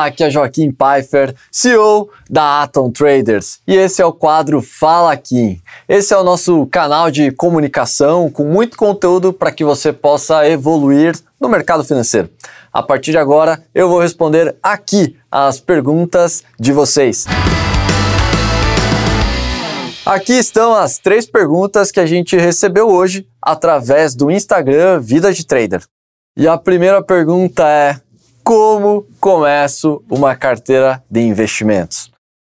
Olá, aqui é Joaquim Pfeiffer, CEO da Atom Traders, e esse é o quadro Fala Kim. Esse é o nosso canal de comunicação com muito conteúdo para que você possa evoluir no mercado financeiro. A partir de agora, eu vou responder aqui as perguntas de vocês. Aqui estão as três perguntas que a gente recebeu hoje através do Instagram Vida de Trader. E a primeira pergunta é: como começo uma carteira de investimentos?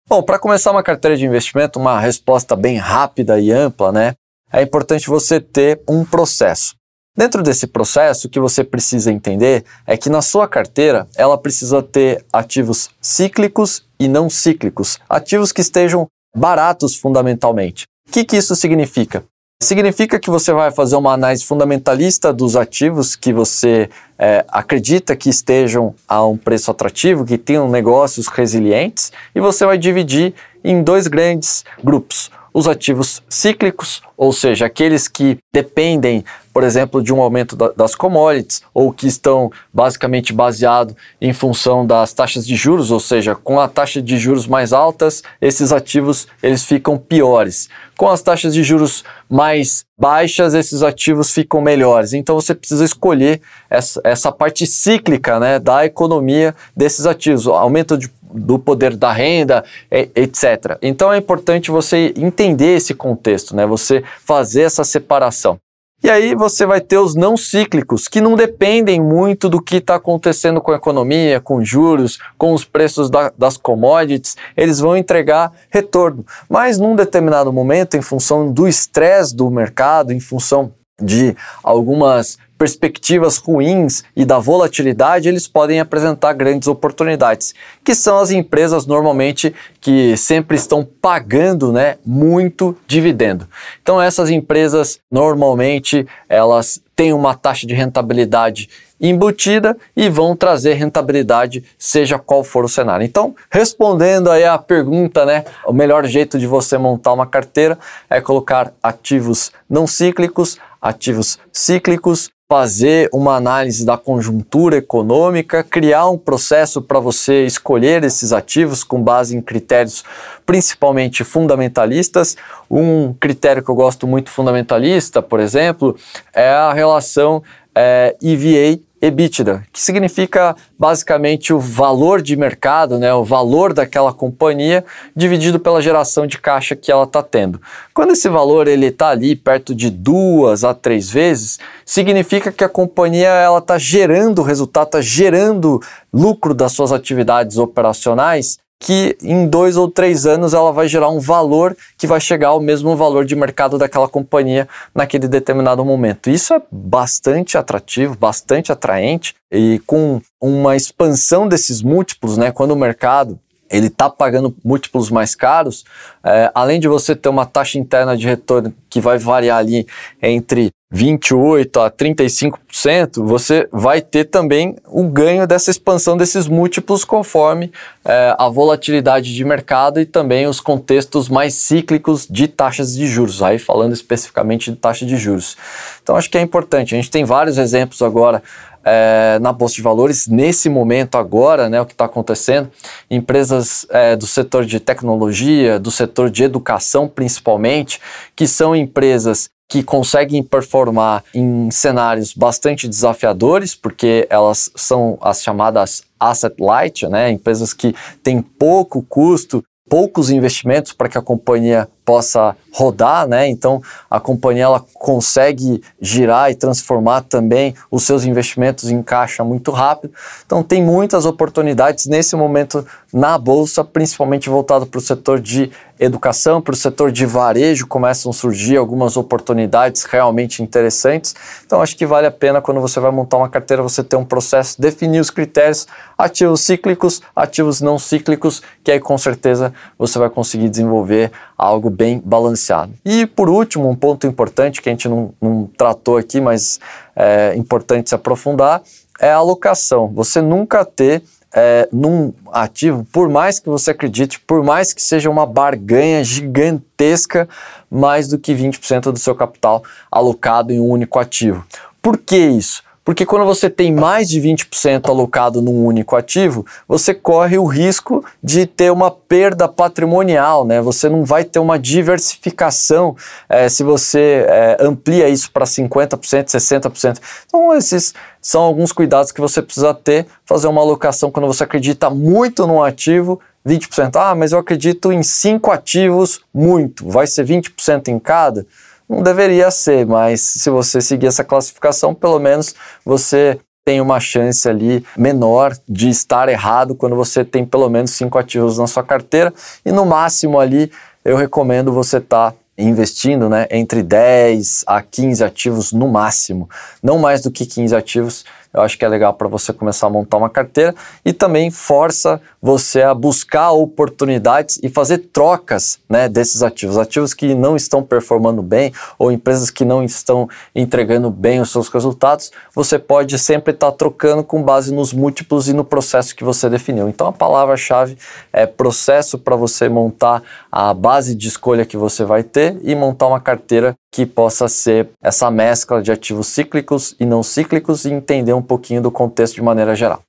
Bom, para começar uma carteira de investimento, uma resposta bem rápida e ampla, né? É importante você ter um processo. Dentro desse processo, o que você precisa entender é que na sua carteira ela precisa ter ativos cíclicos e não cíclicos, ativos que estejam baratos fundamentalmente. O que, que isso significa? Significa que você vai fazer uma análise fundamentalista dos ativos que você é, acredita que estejam a um preço atrativo, que tenham negócios resilientes, e você vai dividir em dois grandes grupos os ativos cíclicos, ou seja, aqueles que dependem, por exemplo, de um aumento da, das commodities ou que estão basicamente baseados em função das taxas de juros, ou seja, com a taxa de juros mais altas, esses ativos eles ficam piores. Com as taxas de juros mais baixas, esses ativos ficam melhores. Então você precisa escolher essa, essa parte cíclica né, da economia desses ativos, aumento de do poder da renda, etc. Então é importante você entender esse contexto, né? Você fazer essa separação. E aí você vai ter os não cíclicos, que não dependem muito do que está acontecendo com a economia, com juros, com os preços da, das commodities, eles vão entregar retorno. Mas num determinado momento, em função do estresse do mercado, em função de algumas perspectivas ruins e da volatilidade, eles podem apresentar grandes oportunidades, que são as empresas normalmente que sempre estão pagando, né, muito dividendo. Então essas empresas normalmente elas têm uma taxa de rentabilidade embutida e vão trazer rentabilidade, seja qual for o cenário. Então, respondendo aí a pergunta, né, o melhor jeito de você montar uma carteira é colocar ativos não cíclicos, ativos cíclicos fazer uma análise da conjuntura econômica, criar um processo para você escolher esses ativos com base em critérios principalmente fundamentalistas. Um critério que eu gosto muito fundamentalista, por exemplo, é a relação é, EVA EBITDA, que significa basicamente o valor de mercado, né, o valor daquela companhia dividido pela geração de caixa que ela está tendo. Quando esse valor ele está ali perto de duas a três vezes, significa que a companhia ela está gerando resultado, está gerando lucro das suas atividades operacionais que em dois ou três anos ela vai gerar um valor que vai chegar ao mesmo valor de mercado daquela companhia naquele determinado momento. Isso é bastante atrativo, bastante atraente e com uma expansão desses múltiplos, né? Quando o mercado ele está pagando múltiplos mais caros, é, além de você ter uma taxa interna de retorno que vai variar ali entre 28 a 35%, você vai ter também o ganho dessa expansão desses múltiplos conforme é, a volatilidade de mercado e também os contextos mais cíclicos de taxas de juros, aí falando especificamente de taxa de juros. Então acho que é importante, a gente tem vários exemplos agora é, na Bolsa de Valores, nesse momento agora, né, o que está acontecendo, empresas é, do setor de tecnologia, do setor de educação principalmente, que são empresas que conseguem performar em cenários bastante desafiadores, porque elas são as chamadas asset light, né? empresas que têm pouco custo, poucos investimentos para que a companhia possa rodar, né? Então a companhia ela consegue girar e transformar também os seus investimentos em caixa muito rápido. Então tem muitas oportunidades nesse momento na bolsa, principalmente voltado para o setor de educação, para o setor de varejo, começam a surgir algumas oportunidades realmente interessantes. Então acho que vale a pena quando você vai montar uma carteira você ter um processo, definir os critérios, ativos cíclicos, ativos não cíclicos, que aí com certeza você vai conseguir desenvolver algo bem balanceado. E por último, um ponto importante que a gente não, não tratou aqui, mas é importante se aprofundar, é a alocação. Você nunca ter é, num ativo, por mais que você acredite, por mais que seja uma barganha gigantesca, mais do que 20% do seu capital alocado em um único ativo. Por que isso? Porque quando você tem mais de 20% alocado num único ativo, você corre o risco de ter uma perda patrimonial, né? Você não vai ter uma diversificação é, se você é, amplia isso para 50%, 60%. Então, esses são alguns cuidados que você precisa ter, fazer uma alocação quando você acredita muito num ativo, 20%. Ah, mas eu acredito em cinco ativos muito, vai ser 20% em cada? Não deveria ser, mas se você seguir essa classificação, pelo menos você tem uma chance ali menor de estar errado quando você tem pelo menos cinco ativos na sua carteira. E no máximo ali eu recomendo você estar tá investindo né, entre 10 a 15 ativos no máximo, não mais do que 15 ativos eu acho que é legal para você começar a montar uma carteira e também força você a buscar oportunidades e fazer trocas né, desses ativos. Ativos que não estão performando bem ou empresas que não estão entregando bem os seus resultados, você pode sempre estar tá trocando com base nos múltiplos e no processo que você definiu. Então a palavra-chave é processo para você montar a base de escolha que você vai ter e montar uma carteira que possa ser essa mescla de ativos cíclicos e não cíclicos e entender um pouquinho do contexto de maneira geral.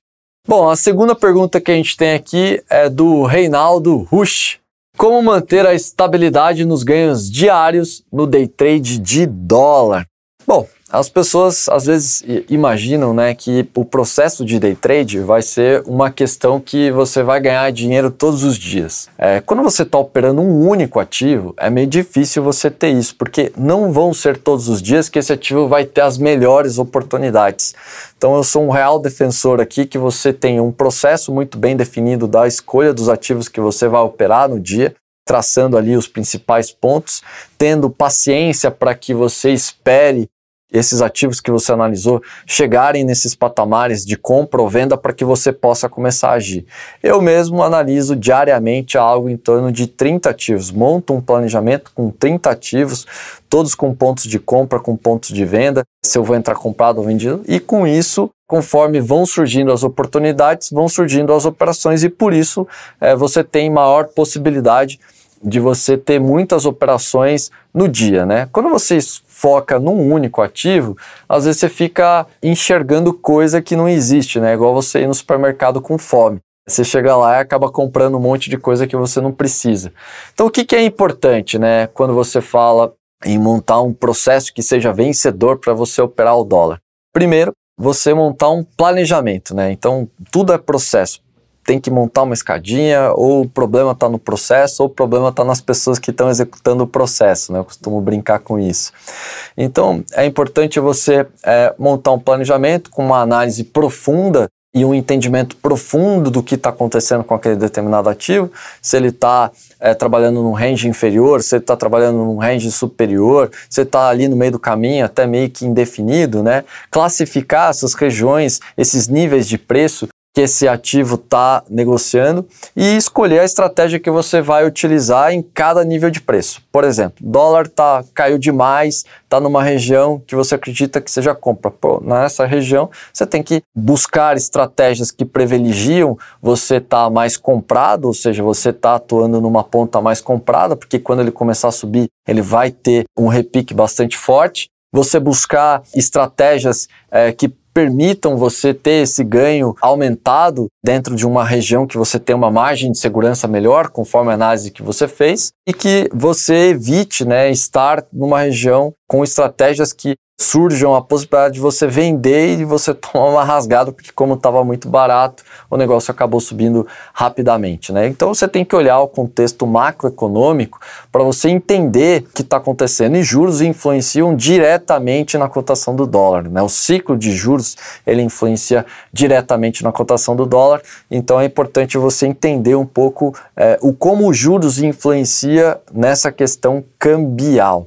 Bom, a segunda pergunta que a gente tem aqui é do Reinaldo Rush. Como manter a estabilidade nos ganhos diários no day trade de dólar? Bom, as pessoas às vezes imaginam né, que o processo de day trade vai ser uma questão que você vai ganhar dinheiro todos os dias. É, quando você está operando um único ativo, é meio difícil você ter isso, porque não vão ser todos os dias que esse ativo vai ter as melhores oportunidades. Então eu sou um real defensor aqui que você tenha um processo muito bem definido da escolha dos ativos que você vai operar no dia, traçando ali os principais pontos, tendo paciência para que você espere esses ativos que você analisou chegarem nesses patamares de compra ou venda para que você possa começar a agir. Eu mesmo analiso diariamente algo em torno de 30 ativos, monto um planejamento com 30 ativos, todos com pontos de compra, com pontos de venda, se eu vou entrar comprado ou vendido, e com isso conforme vão surgindo as oportunidades, vão surgindo as operações e por isso é, você tem maior possibilidade de você ter muitas operações no dia, né? Quando você foca num único ativo, às vezes você fica enxergando coisa que não existe, né? Igual você ir no supermercado com fome. Você chega lá e acaba comprando um monte de coisa que você não precisa. Então, o que, que é importante, né? Quando você fala em montar um processo que seja vencedor para você operar o dólar. Primeiro, você montar um planejamento, né? Então, tudo é processo tem que montar uma escadinha, ou o problema está no processo, ou o problema está nas pessoas que estão executando o processo, né? Eu costumo brincar com isso. Então, é importante você é, montar um planejamento com uma análise profunda e um entendimento profundo do que está acontecendo com aquele determinado ativo, se ele está é, trabalhando num range inferior, se ele está trabalhando num range superior, se está ali no meio do caminho, até meio que indefinido, né? Classificar essas regiões, esses níveis de preço que esse ativo está negociando e escolher a estratégia que você vai utilizar em cada nível de preço. Por exemplo, dólar tá, caiu demais, está numa região que você acredita que seja compra. Pô, nessa região, você tem que buscar estratégias que privilegiam você estar tá mais comprado, ou seja, você está atuando numa ponta mais comprada, porque quando ele começar a subir, ele vai ter um repique bastante forte você buscar estratégias é, que permitam você ter esse ganho aumentado dentro de uma região que você tem uma margem de segurança melhor, conforme a análise que você fez, e que você evite né, estar numa região com estratégias que surjam a possibilidade de você vender e você tomar uma rasgada, porque como estava muito barato, o negócio acabou subindo rapidamente. Né? Então você tem que olhar o contexto macroeconômico para você entender o que está acontecendo. E juros influenciam diretamente na cotação do dólar. Né? O ciclo de juros ele influencia diretamente na cotação do dólar. Então é importante você entender um pouco é, o como os juros influencia nessa questão cambial.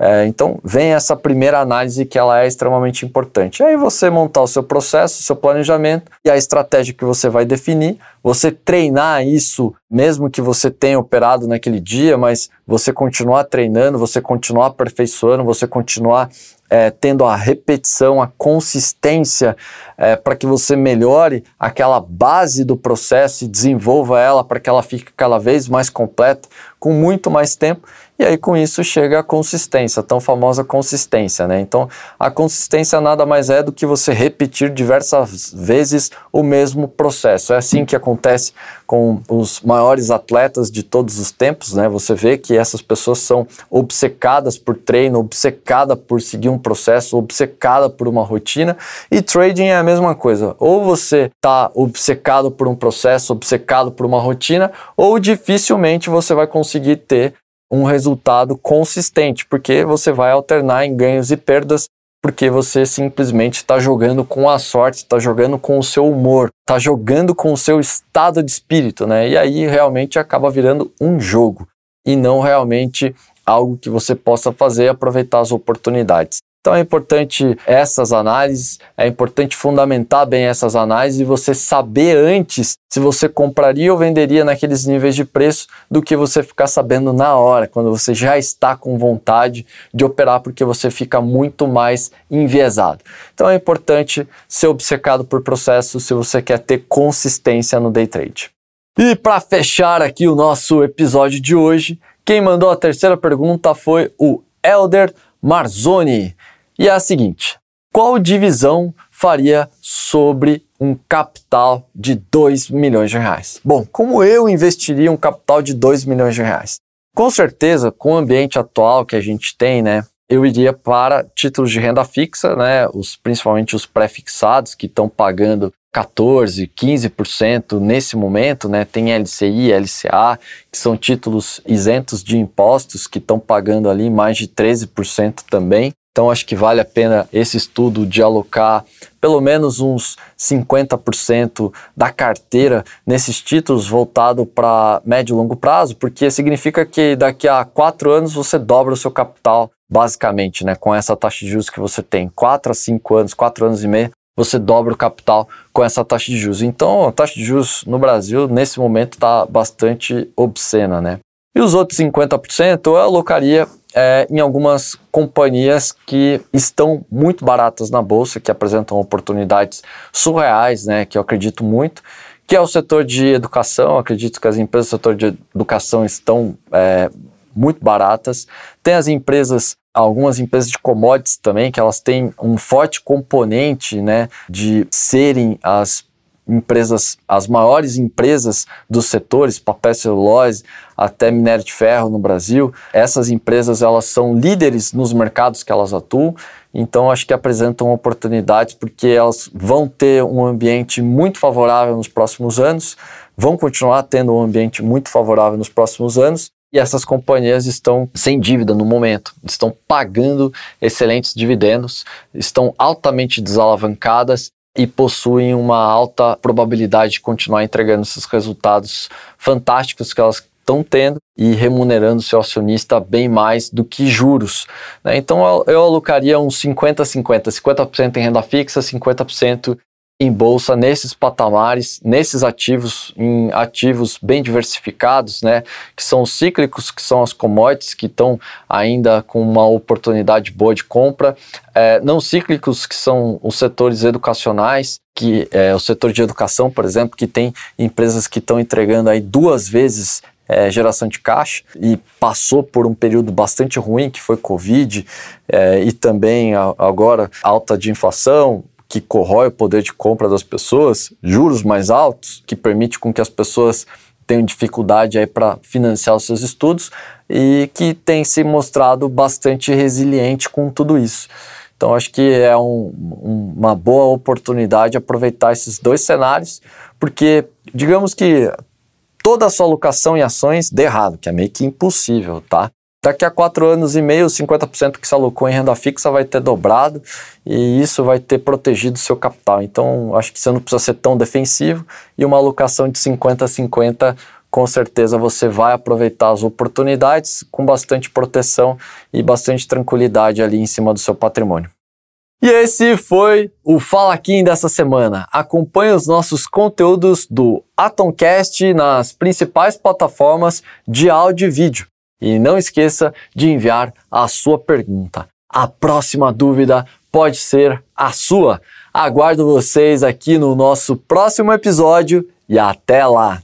É, então, vem essa primeira análise que ela é extremamente importante. Aí você montar o seu processo, o seu planejamento e a estratégia que você vai definir você treinar isso, mesmo que você tenha operado naquele dia, mas você continuar treinando, você continuar aperfeiçoando, você continuar é, tendo a repetição, a consistência é, para que você melhore aquela base do processo e desenvolva ela para que ela fique cada vez mais completa, com muito mais tempo. E aí com isso chega a consistência, tão famosa consistência, né? Então a consistência nada mais é do que você repetir diversas vezes o mesmo processo. É assim que acontece com os maiores atletas de todos os tempos, né? Você vê que essas pessoas são obcecadas por treino, obcecadas por seguir um processo, obcecada por uma rotina. E trading é a mesma coisa. Ou você está obcecado por um processo, obcecado por uma rotina, ou dificilmente você vai conseguir ter um resultado consistente, porque você vai alternar em ganhos e perdas, porque você simplesmente está jogando com a sorte, está jogando com o seu humor, está jogando com o seu estado de espírito, né? E aí realmente acaba virando um jogo e não realmente algo que você possa fazer e aproveitar as oportunidades. Então é importante essas análises, é importante fundamentar bem essas análises e você saber antes se você compraria ou venderia naqueles níveis de preço do que você ficar sabendo na hora, quando você já está com vontade de operar, porque você fica muito mais enviesado. Então é importante ser obcecado por processo se você quer ter consistência no day trade. E para fechar aqui o nosso episódio de hoje, quem mandou a terceira pergunta foi o Elder Marzoni. E é a seguinte: qual divisão faria sobre um capital de 2 milhões de reais? Bom, como eu investiria um capital de 2 milhões de reais? Com certeza, com o ambiente atual que a gente tem, né, eu iria para títulos de renda fixa, né, os, principalmente os pré-fixados, que estão pagando 14, 15% nesse momento, né? Tem LCI, LCA, que são títulos isentos de impostos que estão pagando ali mais de 13% também. Então acho que vale a pena esse estudo de alocar pelo menos uns 50% da carteira nesses títulos voltado para médio e longo prazo, porque significa que daqui a quatro anos você dobra o seu capital, basicamente, né? Com essa taxa de juros que você tem, quatro a cinco anos, quatro anos e meio, você dobra o capital com essa taxa de juros. Então a taxa de juros no Brasil nesse momento está bastante obscena, né? E os outros 50% eu alocaria é, em algumas companhias que estão muito baratas na bolsa, que apresentam oportunidades surreais, né, que eu acredito muito, que é o setor de educação. acredito que as empresas do setor de educação estão é, muito baratas. Tem as empresas, algumas empresas de commodities também, que elas têm um forte componente né, de serem as empresas, as maiores empresas dos setores, papel celulose, até minério de ferro no Brasil. Essas empresas elas são líderes nos mercados que elas atuam, então acho que apresentam oportunidades porque elas vão ter um ambiente muito favorável nos próximos anos, vão continuar tendo um ambiente muito favorável nos próximos anos. E essas companhias estão sem dívida no momento, estão pagando excelentes dividendos, estão altamente desalavancadas e possuem uma alta probabilidade de continuar entregando esses resultados fantásticos que elas estão tendo e remunerando seu acionista bem mais do que juros. Né? Então eu alocaria uns 50-50, 50% em renda fixa, 50% em bolsa nesses patamares, nesses ativos, em ativos bem diversificados, né, que são os cíclicos, que são as commodities, que estão ainda com uma oportunidade boa de compra, é, não cíclicos, que são os setores educacionais, que é o setor de educação, por exemplo, que tem empresas que estão entregando aí duas vezes é, geração de caixa e passou por um período bastante ruim, que foi Covid, é, e também a, agora alta de inflação, que corrói o poder de compra das pessoas, juros mais altos, que permite com que as pessoas tenham dificuldade aí para financiar os seus estudos e que tem se mostrado bastante resiliente com tudo isso. Então acho que é um, um, uma boa oportunidade aproveitar esses dois cenários, porque digamos que toda a sua alocação em ações dê errado, que é meio que impossível, tá? Daqui a quatro anos e meio, 50% que se alocou em renda fixa vai ter dobrado e isso vai ter protegido seu capital. Então, acho que você não precisa ser tão defensivo e uma alocação de 50 a 50, com certeza você vai aproveitar as oportunidades com bastante proteção e bastante tranquilidade ali em cima do seu patrimônio. E esse foi o Fala Kim dessa semana. Acompanhe os nossos conteúdos do Atomcast nas principais plataformas de áudio e vídeo. E não esqueça de enviar a sua pergunta. A próxima dúvida pode ser a sua. Aguardo vocês aqui no nosso próximo episódio e até lá!